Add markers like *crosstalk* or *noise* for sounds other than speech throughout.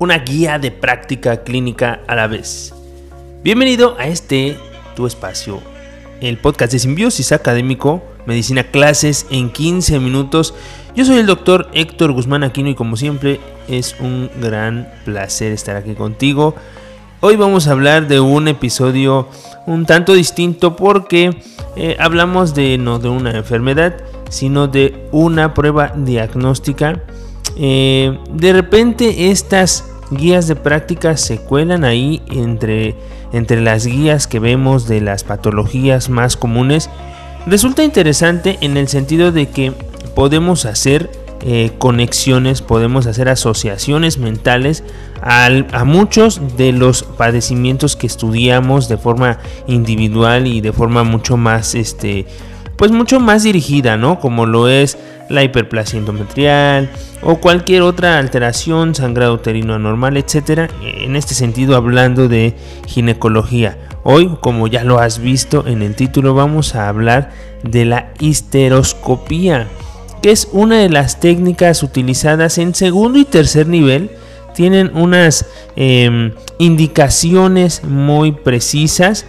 una guía de práctica clínica a la vez. Bienvenido a este tu espacio, el podcast de Simbiosis Académico, Medicina Clases en 15 minutos. Yo soy el doctor Héctor Guzmán Aquino y como siempre es un gran placer estar aquí contigo. Hoy vamos a hablar de un episodio un tanto distinto porque eh, hablamos de no de una enfermedad, sino de una prueba diagnóstica. Eh, de repente estas guías de práctica se cuelan ahí entre, entre las guías que vemos de las patologías más comunes. Resulta interesante en el sentido de que podemos hacer eh, conexiones, podemos hacer asociaciones mentales a muchos de los padecimientos que estudiamos de forma individual y de forma mucho más, este, pues mucho más dirigida, ¿no? Como lo es la hiperplasia endometrial o cualquier otra alteración, sangrado uterino anormal, etcétera. En este sentido, hablando de ginecología. Hoy, como ya lo has visto en el título, vamos a hablar de la histeroscopía, que es una de las técnicas utilizadas en segundo y tercer nivel. Tienen unas em, indicaciones muy precisas,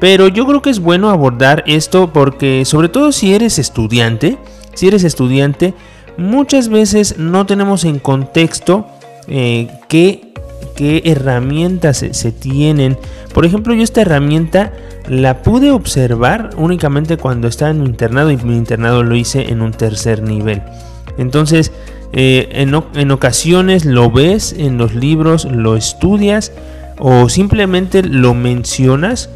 pero yo creo que es bueno abordar esto porque, sobre todo si eres estudiante, si eres estudiante, muchas veces no tenemos en contexto eh, qué, herramientas se, tienen. Por ejemplo, yo esta herramienta la pude observar únicamente cuando estaba en mi internado y mi internado lo hice en un tercer nivel. Entonces, eh, en, en ocasiones lo ves en los libros, lo estudias o simplemente lo mencionas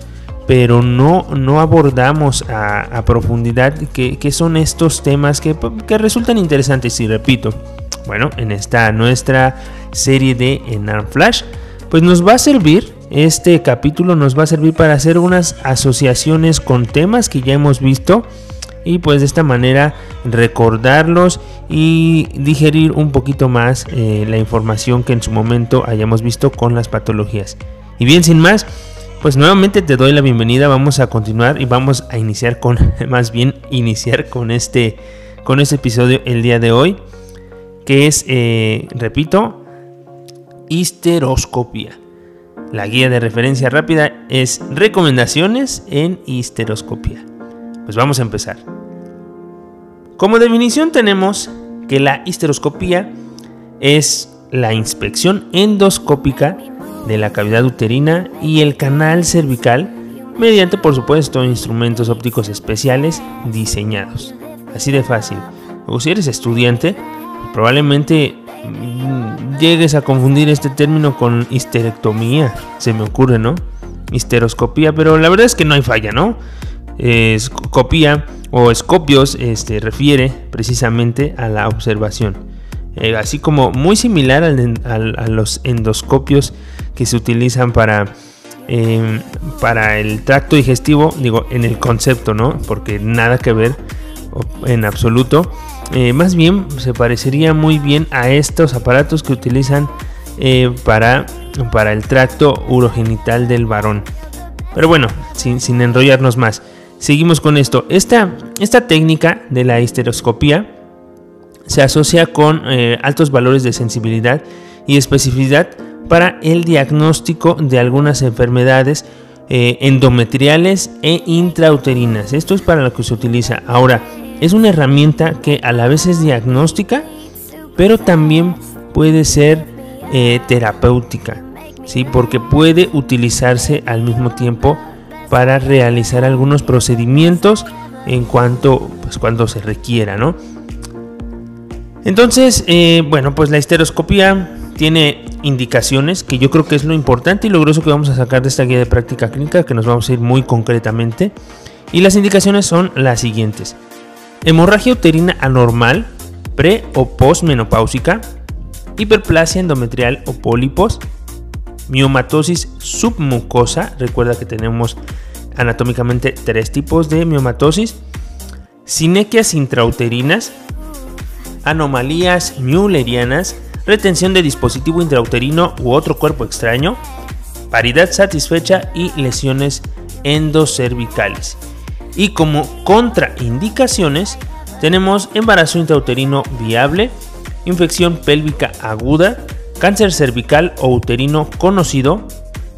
pero no, no abordamos a, profundidad qué son estos temas que, resultan interesantes. Y repito, bueno, en esta nuestra serie de Enan Flash, pues nos va a servir, este capítulo nos va a servir para hacer unas asociaciones con temas que ya hemos visto y pues de esta manera recordarlos y digerir un poquito más eh, la información que en su momento hayamos visto con las patologías. Y bien, sin más, pues nuevamente te doy la bienvenida, vamos a continuar y vamos a iniciar con, *laughs* más bien iniciar con este, con este episodio el día de hoy, que es, eh, repito, histeroscopia. La guía de referencia rápida es recomendaciones en histeroscopia. Pues vamos a empezar. Como definición tenemos que la histeroscopia es la inspección endoscópica de la cavidad uterina y el canal cervical mediante por supuesto instrumentos ópticos especiales diseñados. Así de fácil. O si eres estudiante, probablemente mm, llegues a confundir este término con histerectomía, se me ocurre, ¿no? Histeroscopía, pero la verdad es que no hay falla, ¿no? Escopía o escopios este, refiere precisamente a la observación. Eh, así como muy similar a los endoscopios que se utilizan para, em, para el tracto digestivo, digo, en el concepto, ¿no? Porque nada que ver en absoluto. Eh, más bien se parecería muy bien a estos aparatos que utilizan eh, para, para el tracto urogenital del varón. Pero bueno, sin, sin enrollarnos más, seguimos con esto. Esta, esta técnica de la histeroscopía se asocia con eh, altos valores de sensibilidad y especificidad para el diagnóstico de algunas enfermedades eh, endometriales e intrauterinas. Esto es para lo que se utiliza. Ahora, es una herramienta que a la vez es diagnóstica, pero también puede ser eh, terapéutica, ¿sí? porque puede utilizarse al mismo tiempo para realizar algunos procedimientos en cuanto pues, cuando se requiera, ¿no? Entonces, eh, bueno, pues la histeroscopía tiene indicaciones que yo creo que es lo importante y lo grueso que vamos a sacar de esta guía de práctica clínica, que nos vamos a ir muy concretamente. Y las indicaciones son las siguientes. Hemorragia uterina anormal, pre o postmenopáusica, hiperplasia endometrial o pólipos, miomatosis submucosa, recuerda que tenemos anatómicamente tres tipos de miomatosis, sinequias intrauterinas, anomalías müllerianas, retención de dispositivo intrauterino u otro cuerpo extraño, paridad satisfecha y lesiones endocervicales. Y como contraindicaciones tenemos embarazo intrauterino viable, infección pélvica aguda, cáncer cervical o uterino conocido,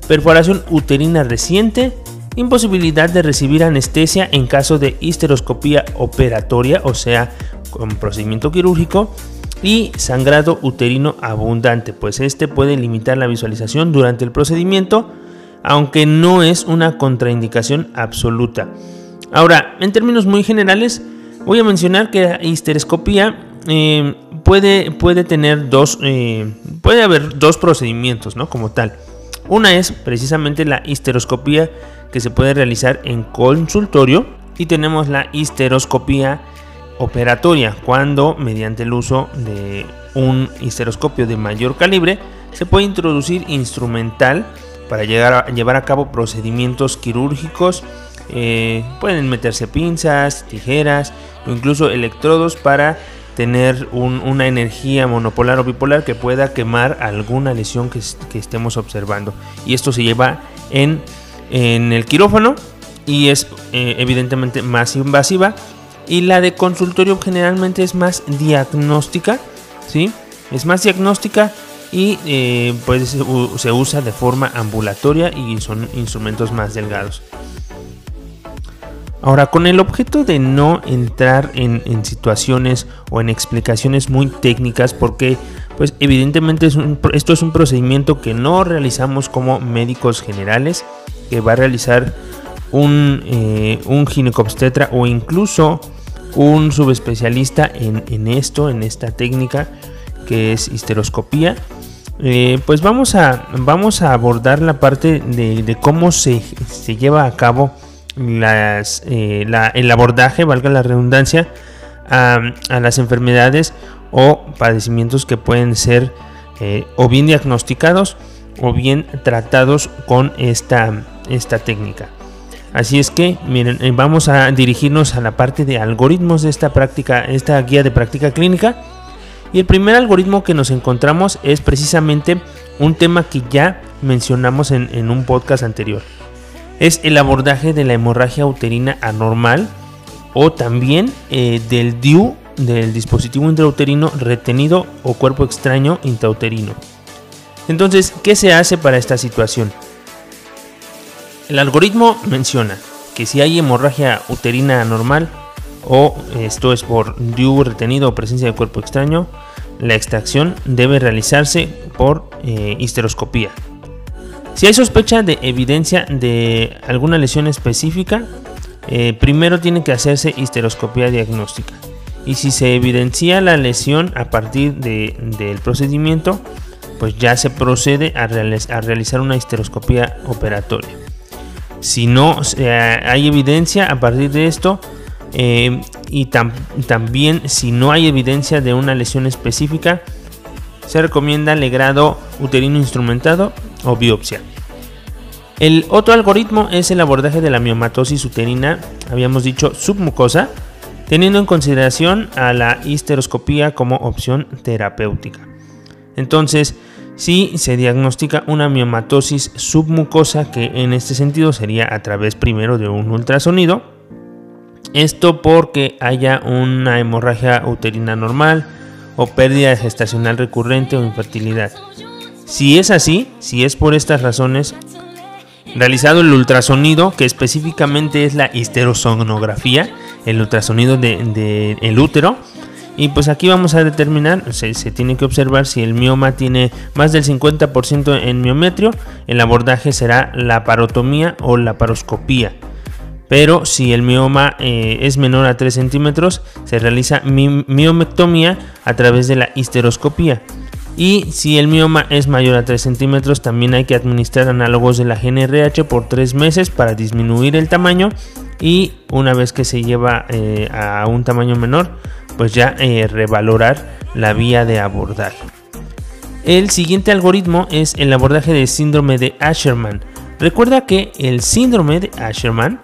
perforación uterina reciente, imposibilidad de recibir anestesia en caso de histeroscopía operatoria, o sea, con procedimiento quirúrgico, y sangrado uterino abundante, pues este puede limitar la visualización durante el procedimiento, aunque no es una contraindicación absoluta. Ahora, en términos muy generales, voy a mencionar que la histeroscopía eh, puede, puede tener dos, eh, puede haber dos procedimientos, ¿no? Como tal. Una es precisamente la histeroscopía que se puede realizar en consultorio y tenemos la histeroscopía operatoria, cuando mediante el uso de un histeroscopio de mayor calibre se puede introducir instrumental para llegar llevar a cabo procedimientos quirúrgicos. Eh, pueden meterse pinzas, tijeras o incluso electrodos para tener una energía monopolar o bipolar que pueda quemar alguna lesión que, estemos observando. Y esto se lleva en, en el quirófano y es eh, evidentemente más invasiva y la de consultorio generalmente es más diagnóstica, ¿sí? Es más diagnóstica y eh, pues se usa de forma ambulatoria y son instrumentos más delgados. Ahora, con el objeto de no entrar en, situaciones o en explicaciones muy técnicas, porque pues evidentemente esto es un procedimiento que no realizamos como médicos generales, que va a realizar un, eh, un ginecobstetra o incluso un subespecialista en, esto, en esta técnica que es histeroscopía. Eh, pues vamos a, vamos a abordar la parte de, cómo se, lleva a cabo eh, el abordaje, valga la redundancia, a, las enfermedades o padecimientos que pueden ser eh, o bien diagnosticados o bien tratados con esta, esta técnica. Así es que, miren, eh, vamos a dirigirnos a la parte de algoritmos de esta práctica, esta guía de práctica clínica. Y el primer algoritmo que nos encontramos es precisamente un tema que ya mencionamos en, un podcast anterior. Es el abordaje de la hemorragia uterina anormal o también eh, del DIU, del dispositivo intrauterino retenido o cuerpo extraño intrauterino. Entonces, ¿qué se hace para esta situación? El algoritmo menciona que si hay hemorragia uterina anormal o esto es por DIU retenido o presencia de cuerpo extraño, la extracción debe realizarse por eh. Si hay sospecha de evidencia de alguna lesión específica, eh, primero tiene que hacerse histeroscopía diagnóstica. Y si se evidencia la lesión a partir del procedimiento, pues ya se procede a realizar una histeroscopía operatoria. Si no hay evidencia a partir de esto, eh, y también si no hay evidencia de una lesión específica, se recomienda legrado uterino instrumentado o biopsia. El otro algoritmo es el abordaje de la miomatosis uterina, habíamos dicho submucosa, teniendo en consideración a la histeroscopía como opción terapéutica. Entonces, si se diagnostica una miomatosis submucosa, que en este sentido sería a través primero de un ultrasonido. Esto porque haya una hemorragia uterina normal o pérdida gestacional recurrente o infertilidad. Si es así, si es por estas razones, realizado el ultrasonido, que específicamente es la histerosonografía, el ultrasonido del de, útero, y pues aquí vamos a determinar, se, tiene que observar si el mioma tiene más del 50% en miometrio, el abordaje será la parotomía o la paroscopía. Pero si el mioma eh, es menor a 3 centímetros, se realiza miomectomía a través de la histeroscopía. Y si el mioma es mayor a 3 centímetros, también hay que administrar análogos de la GNRH por 3 meses para disminuir el tamaño. Y una vez que se lleva eh, a un tamaño menor, pues ya eh, revalorar la vía de abordar. El siguiente algoritmo es el abordaje del síndrome de Asherman. Recuerda que el síndrome de Asherman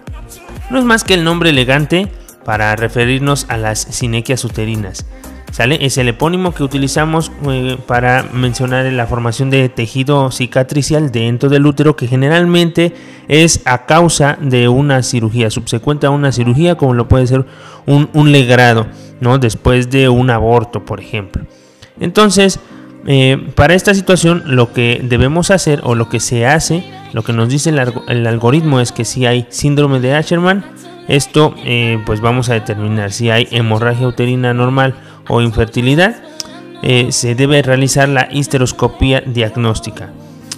no es más que el nombre elegante para referirnos a las sinequias uterinas. ¿Sale? Es el epónimo que utilizamos eh, para mencionar la formación de tejido cicatricial dentro del útero que generalmente es a causa de una cirugía, subsecuente a una cirugía como lo puede ser un, legrado, ¿no? Después de un aborto, por ejemplo. Entonces, Eh, para esta situación lo que debemos hacer o lo que se hace, lo que nos dice el, algoritmo es que si hay síndrome de Asherman, esto eh, pues vamos a determinar si hay hemorragia uterina normal o infertilidad, eh, se debe realizar la histeroscopía diagnóstica.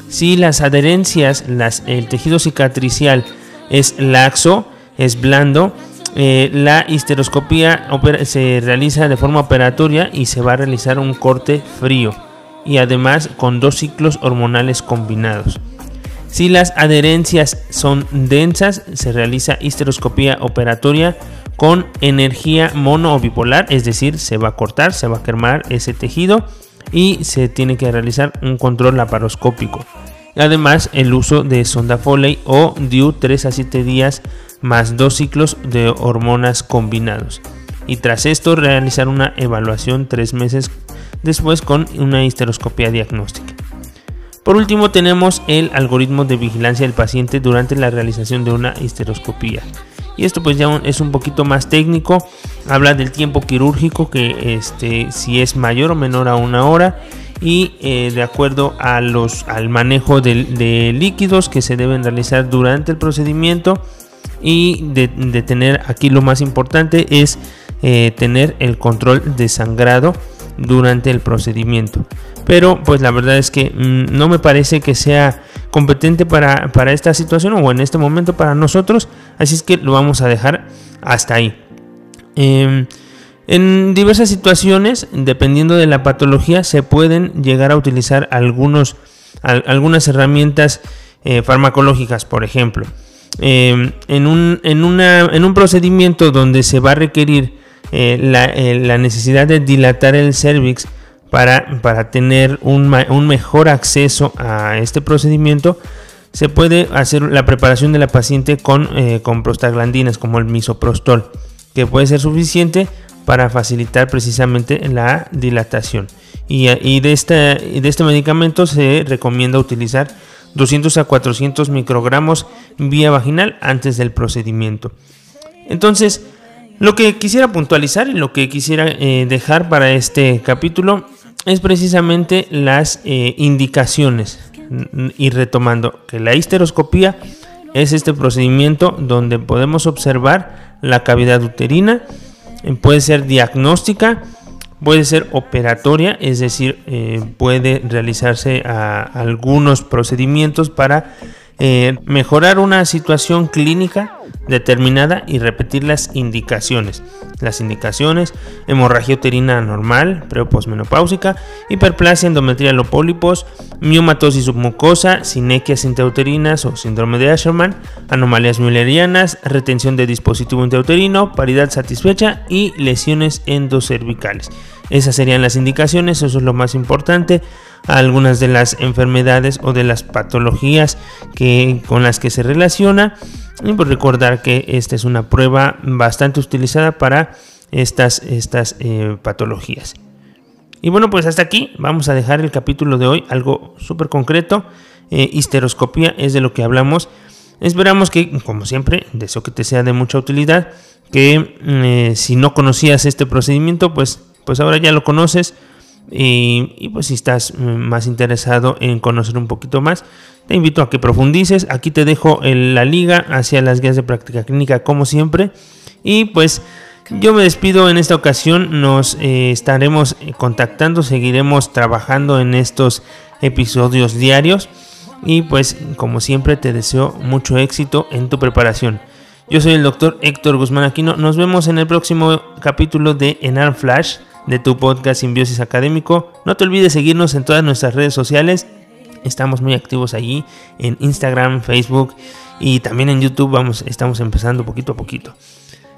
Si las adherencias, el tejido cicatricial es laxo, es blando, la histeroscopía se realiza de forma operatoria y se va a realizar un corte frío y además con dos ciclos hormonales combinados. Si las adherencias son densas, se realiza histeroscopía operatoria con energía mono o bipolar, es decir, se va a cortar, se va a quemar ese tejido y se tiene que realizar un control laparoscópico. Además, el uso de sonda Foley o DIU 3 a 7 días más dos ciclos de hormonas combinados. Y tras esto, realizar una evaluación tres meses después con una histeroscopia diagnóstica. Por último tenemos el algoritmo de vigilancia del paciente durante la realización de una histeroscopía. Y esto pues ya es un poquito más técnico, habla del tiempo quirúrgico que este, si es mayor o menor a una hora. Y eh, de acuerdo a los, al manejo de, líquidos que se deben realizar durante el procedimiento. Y de, tener aquí lo más importante es eh, tener el control de sangrado durante el procedimiento. Pero pues la verdad es que mm, no me parece que sea competente para, esta situación o en este momento para nosotros. Así es que lo vamos a dejar hasta ahí. Em, en diversas situaciones, dependiendo de la patología, se pueden llegar a utilizar algunos, algunas herramientas eh, farmacológicas, por ejemplo. Em, en, un, en, en un procedimiento donde se va a requerir eh, eh, la, necesidad de dilatar el cervix para, para tener un, mejor acceso a este procedimiento, se puede hacer la preparación de la paciente con, eh, con prostaglandinas como el misoprostol, que puede ser suficiente para facilitar precisamente la dilatación. Y, y de, este, de este medicamento se recomienda utilizar 200 a 400 microgramos vía vaginal antes del procedimiento. Entonces, lo que quisiera puntualizar y lo que quisiera eh, dejar para este capítulo es precisamente las eh, indicaciones. Y retomando que la histeroscopía es este procedimiento donde podemos observar la cavidad uterina, eh, puede ser diagnóstica, puede ser operatoria, es decir, puede realizarse algunos procedimientos para mejorar una situación clínica determinada y repetir las indicaciones. Las indicaciones, hemorragia uterina normal, pre posmenopáusica, hiperplasia endometrial o pólipos, miomatosis submucosa, sinequias intrauterinas o síndrome de Asherman, anomalías müllerianas, retención de dispositivo intrauterino, paridad satisfecha y lesiones endocervicales. Esas serían las indicaciones, eso es lo más importante. Algunas de las enfermedades o de las patologías que, con las que se relaciona y pues recordar que esta es una prueba bastante utilizada para estas, estas eh, patologías. Y bueno, pues hasta aquí vamos a dejar el capítulo de hoy, algo súper concreto. Eh, histeroscopía es de lo que hablamos. Esperamos que, como siempre, deseo que te sea de mucha utilidad. Que eh, si no conocías este procedimiento, pues, pues ahora ya lo conoces. Y, pues si estás mm, más interesado en conocer un poquito más, te invito a que profundices. Aquí te dejo la liga hacia las guías de práctica clínica como siempre. Y pues yo me despido en esta ocasión. Nos eh, estaremos contactando, seguiremos trabajando en estos episodios diarios. Y pues como siempre te deseo mucho éxito en tu preparación. Yo soy el doctor Héctor Guzmán Aquino. Nos vemos en el próximo capítulo de Enar Flash de tu podcast Simbiosis Académico. No te olvides seguirnos en todas nuestras redes sociales. Estamos muy activos allí en Instagram, Facebook y también en YouTube. Vamos, estamos empezando poquito a poquito.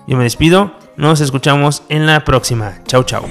Yo me despido. Nos escuchamos en la próxima. Chao, chao.